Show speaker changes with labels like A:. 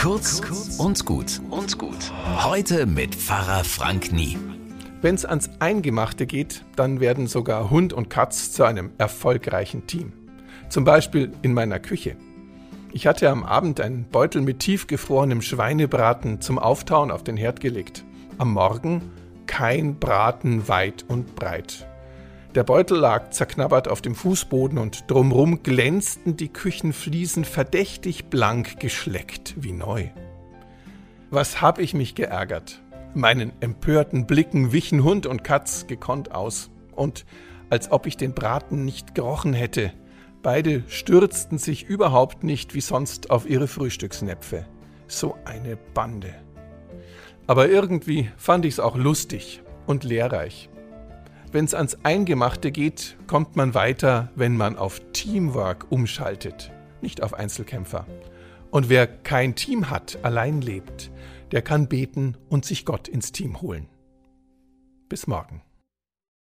A: Kurz und gut und gut. Heute mit Pfarrer Frank Nie.
B: Wenn es ans Eingemachte geht, dann werden sogar Hund und Katz zu einem erfolgreichen Team. Zum Beispiel in meiner Küche. Ich hatte am Abend einen Beutel mit tiefgefrorenem Schweinebraten zum Auftauen auf den Herd gelegt. Am Morgen kein Braten weit und breit. Der Beutel lag zerknabbert auf dem Fußboden und drumrum glänzten die Küchenfliesen verdächtig blank geschleckt wie neu. Was hab ich mich geärgert? Meinen empörten Blicken wichen Hund und Katz gekonnt aus. Und als ob ich den Braten nicht gerochen hätte, beide stürzten sich überhaupt nicht wie sonst auf ihre Frühstücksnäpfe. So eine Bande. Aber irgendwie fand ich's auch lustig und lehrreich. Wenn es ans Eingemachte geht, kommt man weiter, wenn man auf Teamwork umschaltet, nicht auf Einzelkämpfer. Und wer kein Team hat, allein lebt, der kann beten und sich Gott ins Team holen. Bis morgen.